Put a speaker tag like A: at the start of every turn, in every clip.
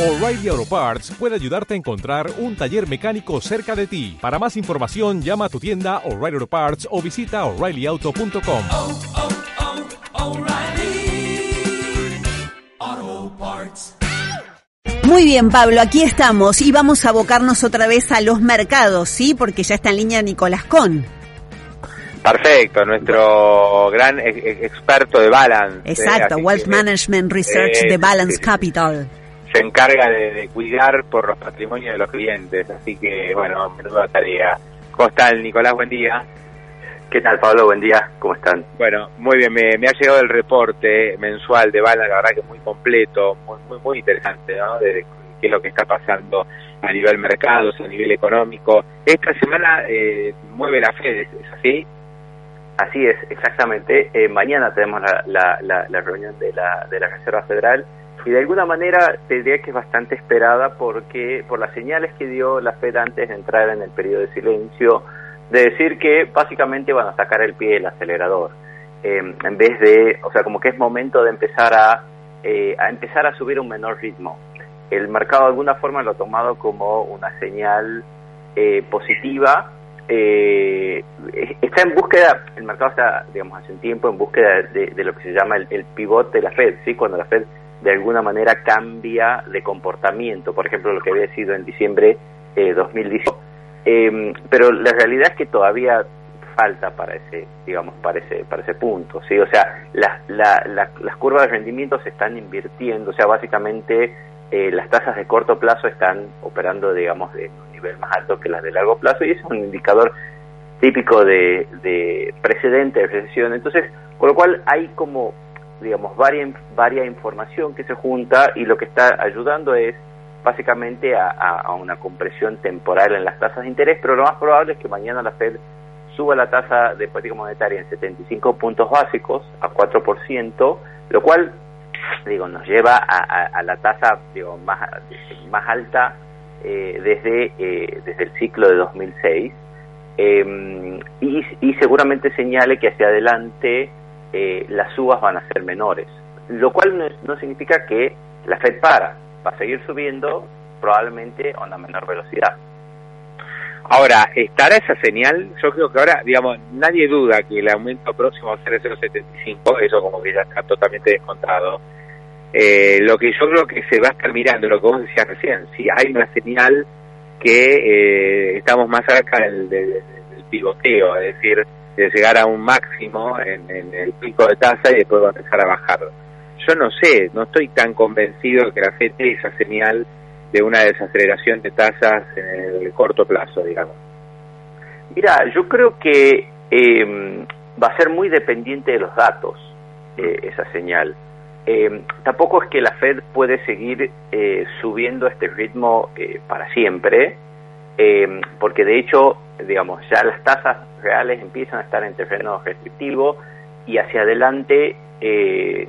A: O'Reilly Auto Parts puede ayudarte a encontrar un taller mecánico cerca de ti. Para más información, llama a tu tienda O'Reilly Auto Parts o visita oreillyauto.com.
B: oh, oh, Parts.
C: Muy bien, Pablo, aquí estamos y vamos a abocarnos otra vez a los mercados, ¿sí? Porque ya está en línea Nicolás Con.
D: Perfecto, nuestro gran ex- ex- experto de balance.
C: Exacto,
D: así
C: Wealth
D: que,
C: Management Research
D: eh,
C: de Balance
D: sí,
C: Capital.
D: Se encarga de, de cuidar por los patrimonios de los clientes, así que, bueno, menuda tarea. ¿Cómo están, Nicolás? Buen día.
E: ¿Qué tal, Pablo? Buen día. ¿Cómo están?
D: Bueno, muy bien, me, me ha llegado el reporte mensual de Balance, la verdad que es muy completo, muy, muy, muy interesante, ¿no? De qué es lo que está pasando a nivel mercados, a nivel económico. Esta semana eh, mueve la Fed, ¿es así?
E: Así es, exactamente. Eh, mañana tenemos la, la, la, la reunión de la, de la Reserva Federal y de alguna manera te diría que es bastante esperada porque por las señales que dio la Fed antes de entrar en el periodo de silencio, de decir que básicamente van a sacar el pie del acelerador. Eh, en vez de, o sea, como que es momento de empezar a, eh, a empezar a subir un menor ritmo. El mercado de alguna forma lo ha tomado como una señal eh, positiva eh, está en búsqueda, el mercado está, digamos, hace un tiempo en búsqueda de, de lo que se llama el, el pivot de la Fed, ¿sí? Cuando la Fed de alguna manera cambia de comportamiento, por ejemplo, lo que había sido en diciembre eh, 2018. Eh, pero la realidad es que todavía falta para ese, digamos, para ese, para ese punto, ¿sí? O sea, las, la, la, las curvas de rendimiento se están invirtiendo, o sea, básicamente eh, las tasas de corto plazo están operando, digamos, de un nivel más alto que las de largo plazo y eso es un indicador típico de, de precedente de recesión. Entonces, con lo cual hay como, digamos, varia, varia información que se junta y lo que está ayudando es básicamente a, a, una compresión temporal en las tasas de interés, pero lo más probable es que mañana la Fed suba la tasa de política monetaria en 75 puntos básicos a 4%, lo cual digo nos lleva a, a, la tasa digo más más alta eh, desde eh, desde el ciclo de 2006 eh, y, y, seguramente señale que hacia adelante eh, las subas van a ser menores lo cual no, no, significa que la Fed para va a seguir subiendo probablemente a una menor velocidad
D: Ahora, ¿estará esa señal? Yo creo que ahora, digamos, nadie duda que el aumento próximo va a ser 0,75, eso como que ya está totalmente descontado. Eh, lo que yo creo que se va a estar mirando, lo que vos decías recién, si hay una señal que eh, estamos más cerca del, del, del, pivoteo, es decir, de llegar a un máximo en, el pico de tasa y después va a empezar a bajar. Yo no sé, no estoy tan convencido que la FED dé esa señal de una desaceleración de tasas en el corto plazo, digamos.
E: Mira, yo creo que eh, va a ser muy dependiente de los datos eh, esa señal. Eh, tampoco es que la Fed puede seguir eh, subiendo este ritmo eh, para siempre, eh, porque de hecho, digamos, ya las tasas reales empiezan a estar en terreno restrictivo y hacia adelante, eh,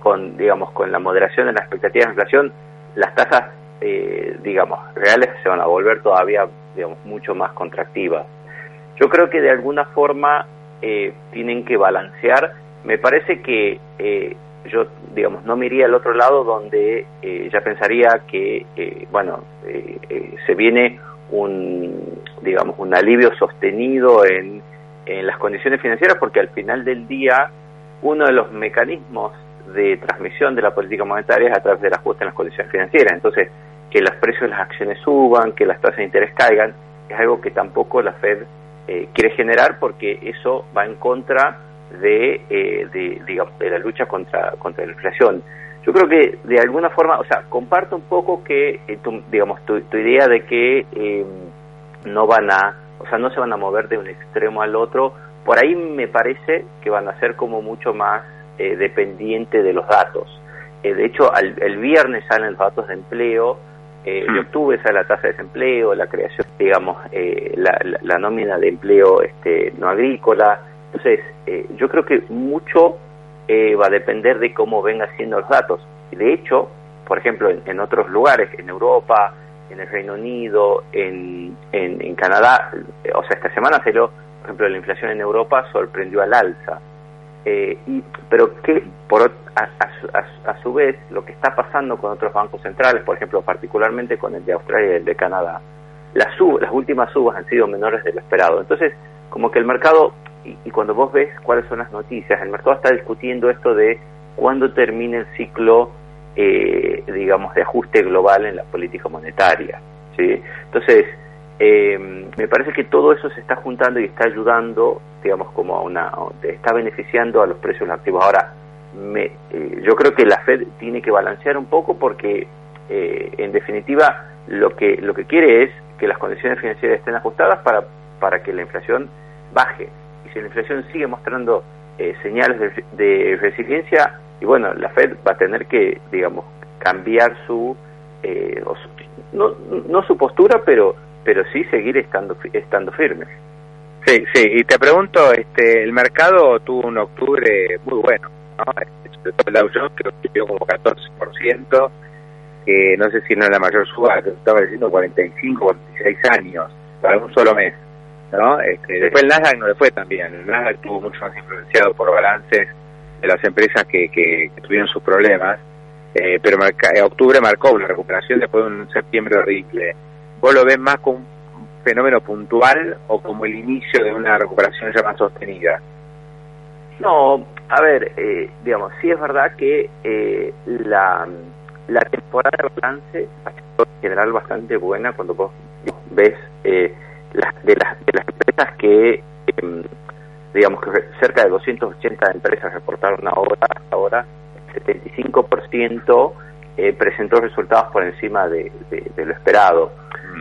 E: con, digamos, con la moderación de la expectativa de inflación, las tasas, eh, digamos, reales se van a volver todavía, digamos, mucho más contractivas. Yo creo que de alguna forma eh, tienen que balancear. Me parece que eh, yo, digamos, no me iría al otro lado donde ya pensaría que, bueno, se viene un, digamos, un alivio sostenido en, en las condiciones financieras porque al final del día uno de los mecanismos de transmisión de la política monetaria es a través del ajuste en las condiciones financieras. Entonces, que los precios de las acciones suban, que las tasas de interés caigan, es algo que tampoco la Fed eh, quiere generar porque eso va en contra de, eh, de, digamos, de la lucha contra, contra la inflación. Yo creo que de alguna forma, o sea, comparto un poco que, eh, tu, digamos, tu, tu, idea de que eh, no van a, o sea, no se van a mover de un extremo al otro. Por ahí me parece que van a ser como mucho más eh, dependiente de los datos. Eh, de hecho, al, el viernes salen los datos de empleo, eh, de octubre sale la tasa de desempleo, la creación, digamos, eh, la, la, la, nómina de empleo este, no agrícola. Entonces, eh, yo creo que mucho eh, va a depender de cómo vengan siendo los datos. De hecho, por ejemplo, en, en otros lugares, en Europa, en el Reino Unido, en, en, Canadá, o sea, esta semana salió, por ejemplo, la inflación en Europa sorprendió al alza. Eh, y, pero que por, a, a, a, su vez lo que está pasando con otros bancos centrales, por ejemplo, particularmente con el de Australia y el de Canadá, las, sub, las últimas subas han sido menores de lo esperado. Entonces, como que el mercado, y, cuando vos ves cuáles son las noticias, el mercado está discutiendo esto de cuándo termina el ciclo, eh, digamos, de ajuste global en la política monetaria. ¿sí? Entonces, eh, me parece que todo eso se está juntando y está ayudando, digamos, como a una, está beneficiando a los precios de activos. Ahora, me, eh, yo creo que la Fed tiene que balancear un poco porque, eh, en definitiva, lo que lo que quiere es que las condiciones financieras estén ajustadas para para que la inflación baje. Si la inflación sigue mostrando eh, señales de, de, resiliencia, y bueno, la Fed va a tener que, digamos, cambiar su, eh, su no, no su postura, pero pero sí seguir estando estando firme.
D: Sí, sí, y te pregunto, este, el mercado tuvo un octubre muy bueno, ¿no? Sobre todo el Dow Jones, que subió como 14%, que no sé si no es la mayor suba, que estaba diciendo 45, 46 años, para un solo mes, ¿no? Este. Después el Nasdaq no le fue tan bien, el Nasdaq estuvo mucho más influenciado por balances de las empresas que, tuvieron sus problemas, eh, pero marca, octubre marcó una recuperación después de un septiembre horrible. ¿Vos lo ves más como un fenómeno puntual o como el inicio de una recuperación ya más sostenida?
E: No, a ver, eh, digamos, sí es verdad que eh, la, la temporada de balance ha sido en general bastante buena cuando vos ves eh, las, de, las, de las empresas que, eh, digamos que cerca de 280 empresas reportaron ahora, ahora 75% eh, presentó resultados por encima de, de, de lo esperado.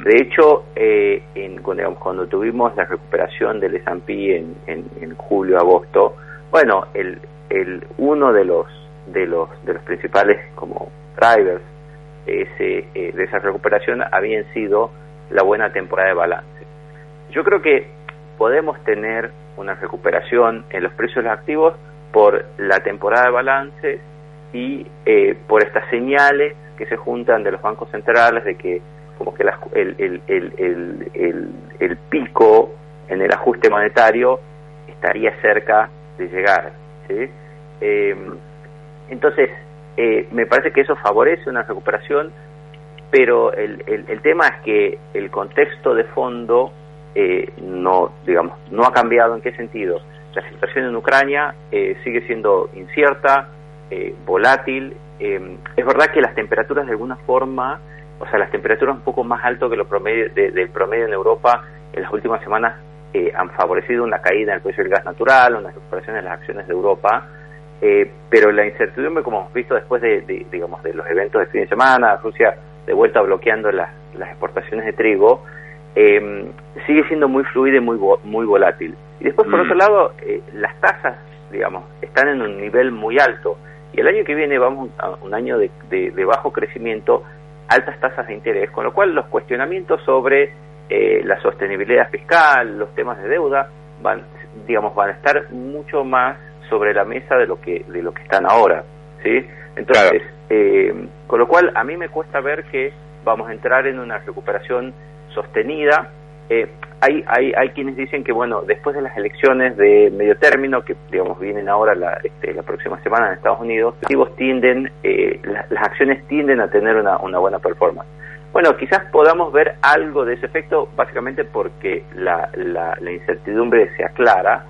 E: De hecho, eh, en, cuando, cuando, tuvimos la recuperación del S&P en, en, en, julio, agosto, bueno, el, el uno de los de los de los principales como drivers ese, eh, de esa recuperación habían sido la buena temporada de balance. Yo creo que podemos tener una recuperación en los precios de los activos por la temporada de balance y eh, por estas señales que se juntan de los bancos centrales de que como que la, el, el, el, el, pico en el ajuste monetario estaría cerca de llegar. Eh, entonces, eh, me parece que eso favorece una recuperación, pero el tema es que el contexto de fondo eh, no, digamos, no ha cambiado. ¿En qué sentido? La situación en Ucrania eh, sigue siendo incierta, eh, volátil. es verdad que las temperaturas de alguna forma o sea, las temperaturas un poco más altas que lo promedio, de, del promedio en Europa en las últimas semanas eh, han favorecido una caída en el precio del gas natural, una recuperación de las acciones de Europa, eh, pero la incertidumbre, como hemos visto después de, de, digamos, de los eventos de fin de semana, Rusia de vuelta bloqueando las, las exportaciones de trigo, eh, sigue siendo muy fluida y muy, muy volátil. Y después, por mm. otro lado, eh, las tasas, digamos, están en un nivel muy alto. Y el año que viene vamos a un año de, de, de bajo crecimiento, altas tasas de interés, con lo cual los cuestionamientos sobre eh, la sostenibilidad fiscal, los temas de deuda, van, digamos, van a estar mucho más sobre la mesa de lo que de lo que están ahora, ¿sí? Entonces, claro. eh, con lo cual a mí me cuesta ver que vamos a entrar en una recuperación sostenida. Eh, hay, hay, hay quienes dicen que, bueno, después de las elecciones de medio término, que digamos vienen ahora la, este, la próxima semana en Estados Unidos, los activos tienden, eh, la, las acciones tienden a tener una, una buena performance. Bueno, quizás podamos ver algo de ese efecto, básicamente porque la, la, la incertidumbre se aclara,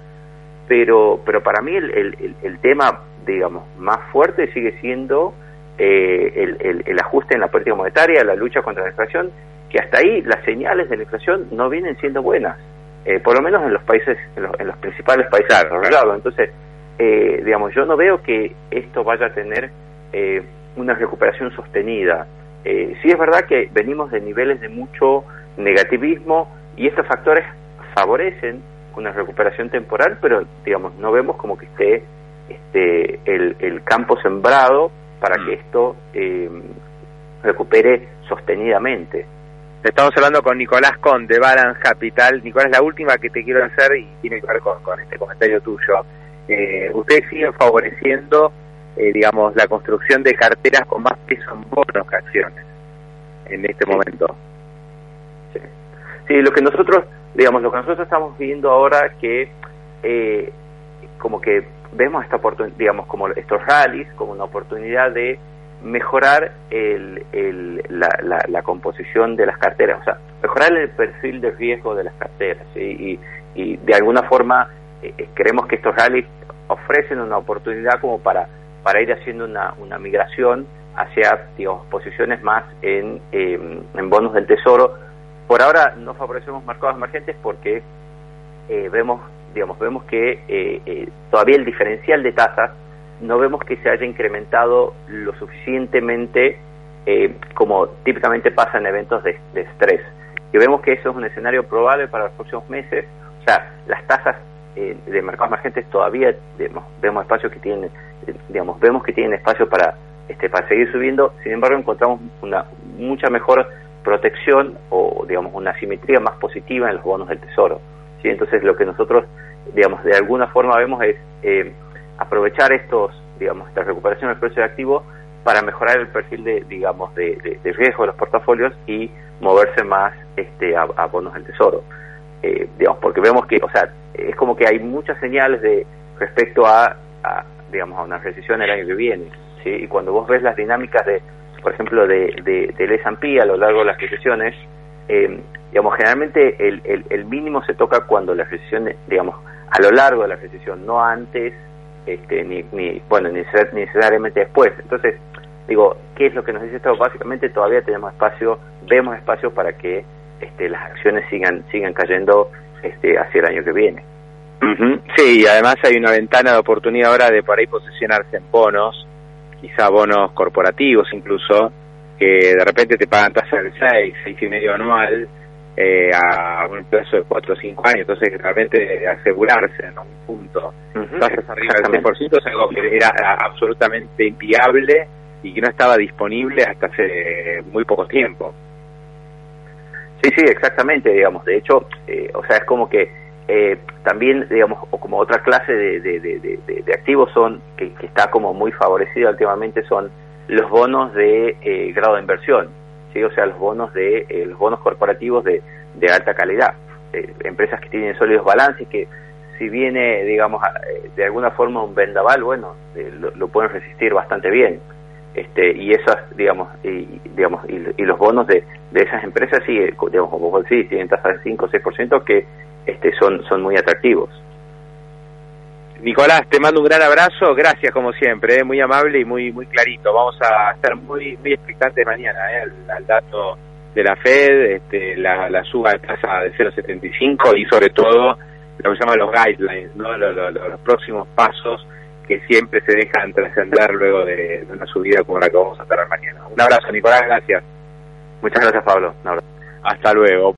E: pero, pero para mí el, el, el tema, digamos, más fuerte sigue siendo eh, el, el ajuste en la política monetaria, la lucha contra la inflación, que hasta ahí las señales de la inflación no vienen siendo buenas, eh, por lo menos en los países, en los, en los principales países desarrollados. Entonces, eh, digamos, yo no veo que esto vaya a tener eh, una recuperación sostenida. Eh, sí es verdad que venimos de niveles de mucho negativismo y estos factores favorecen una recuperación temporal, pero digamos, no vemos como que esté este, el, el campo sembrado para mm. que esto eh, recupere sostenidamente.
D: Estamos hablando con Nicolás Con de Balance Capital. Nicolás, la última que te quiero hacer y tiene que ver con, con este comentario tuyo. Eh, ustedes siguen favoreciendo, eh, digamos, la construcción de carteras con más peso en bonos que acciones en este
E: sí.
D: momento.
E: Sí. sí, lo que nosotros, digamos, lo que nosotros estamos viendo ahora que eh, como que vemos esta oportunidad, digamos, como estos rallies, como una oportunidad de mejorar el, el, la, la, la, composición de las carteras, o sea, mejorar el perfil de riesgo de las carteras. Y, y, de alguna forma eh, eh, creemos que estos rallies ofrecen una oportunidad como para, para ir haciendo una, una migración hacia digamos, posiciones más en, eh, en bonos del tesoro. Por ahora no favorecemos mercados emergentes porque eh, vemos digamos vemos que eh, todavía el diferencial de tasas no vemos que se haya incrementado lo suficientemente eh, como típicamente pasa en eventos de, estrés. Y vemos que eso es un escenario probable para los próximos meses. O sea, las tasas eh, de mercados emergentes todavía vemos, vemos espacio que tienen, digamos, vemos que tienen espacio para este para seguir subiendo. Sin embargo, encontramos una mucha mejor protección o digamos una simetría más positiva en los bonos del tesoro. Entonces, lo que nosotros digamos de alguna forma vemos es eh, aprovechar estos, digamos, esta recuperación del precio de activo para mejorar el perfil de, digamos, de, de, de riesgo de los portafolios y moverse más este, a, bonos del tesoro. Eh, digamos, porque vemos que, o sea, es como que hay muchas señales de respecto a, a digamos, a una recesión el año que viene, ¿sí? Y cuando vos ves las dinámicas de, por ejemplo, de, de, del S&P a lo largo de las recesiones, eh, digamos, generalmente el, el, el mínimo se toca cuando la recesión, digamos, a lo largo de la recesión, no antes este, ni, ni, bueno, ni necesariamente después. Entonces, digo, ¿qué es lo que nos dice esto? Básicamente todavía tenemos espacio, vemos espacio para que este, las acciones sigan sigan cayendo este, hacia el año que viene.
D: Sí, y además hay una ventana de oportunidad ahora de por ahí posicionarse en bonos, quizá bonos corporativos incluso, que de repente te pagan tasa del 6, seis y medio anual, eh, a un plazo de 4 o 5 años, entonces realmente asegurarse en un punto, uh -huh. tasas arriba del 100% es algo que era absolutamente inviable y que no estaba disponible hasta hace muy poco tiempo.
E: Sí, sí, exactamente, digamos, de hecho, eh, o sea, es como que eh, también, digamos, o como otra clase de, de, de, activos son, que, que, está como muy favorecida últimamente, son los bonos de eh, grado de inversión, ¿sí? o sea, los bonos de eh, los bonos corporativos de, de alta calidad, eh, empresas que tienen sólidos balances que si viene, digamos, de alguna forma un vendaval, bueno, lo, lo, pueden resistir bastante bien. Este, y esas, digamos, y, digamos, y, y los bonos de, de esas empresas, sí, digamos, como vos decís, tienen tasas de 5 o 6% que este, son, son muy atractivos.
D: Nicolás, te mando un gran abrazo, gracias como siempre, ¿eh? muy amable y muy muy clarito. Vamos a estar muy muy expectantes mañana ¿eh? al, al, dato de la Fed, este, la, la suba de tasa de 0,75 y sobre todo lo que se llama los guidelines, ¿no? los, próximos pasos que siempre se dejan trascender luego de, de, una subida como la que vamos a tener mañana. Un abrazo, Nicolás, gracias.
E: Muchas gracias, Pablo.
D: Hasta luego.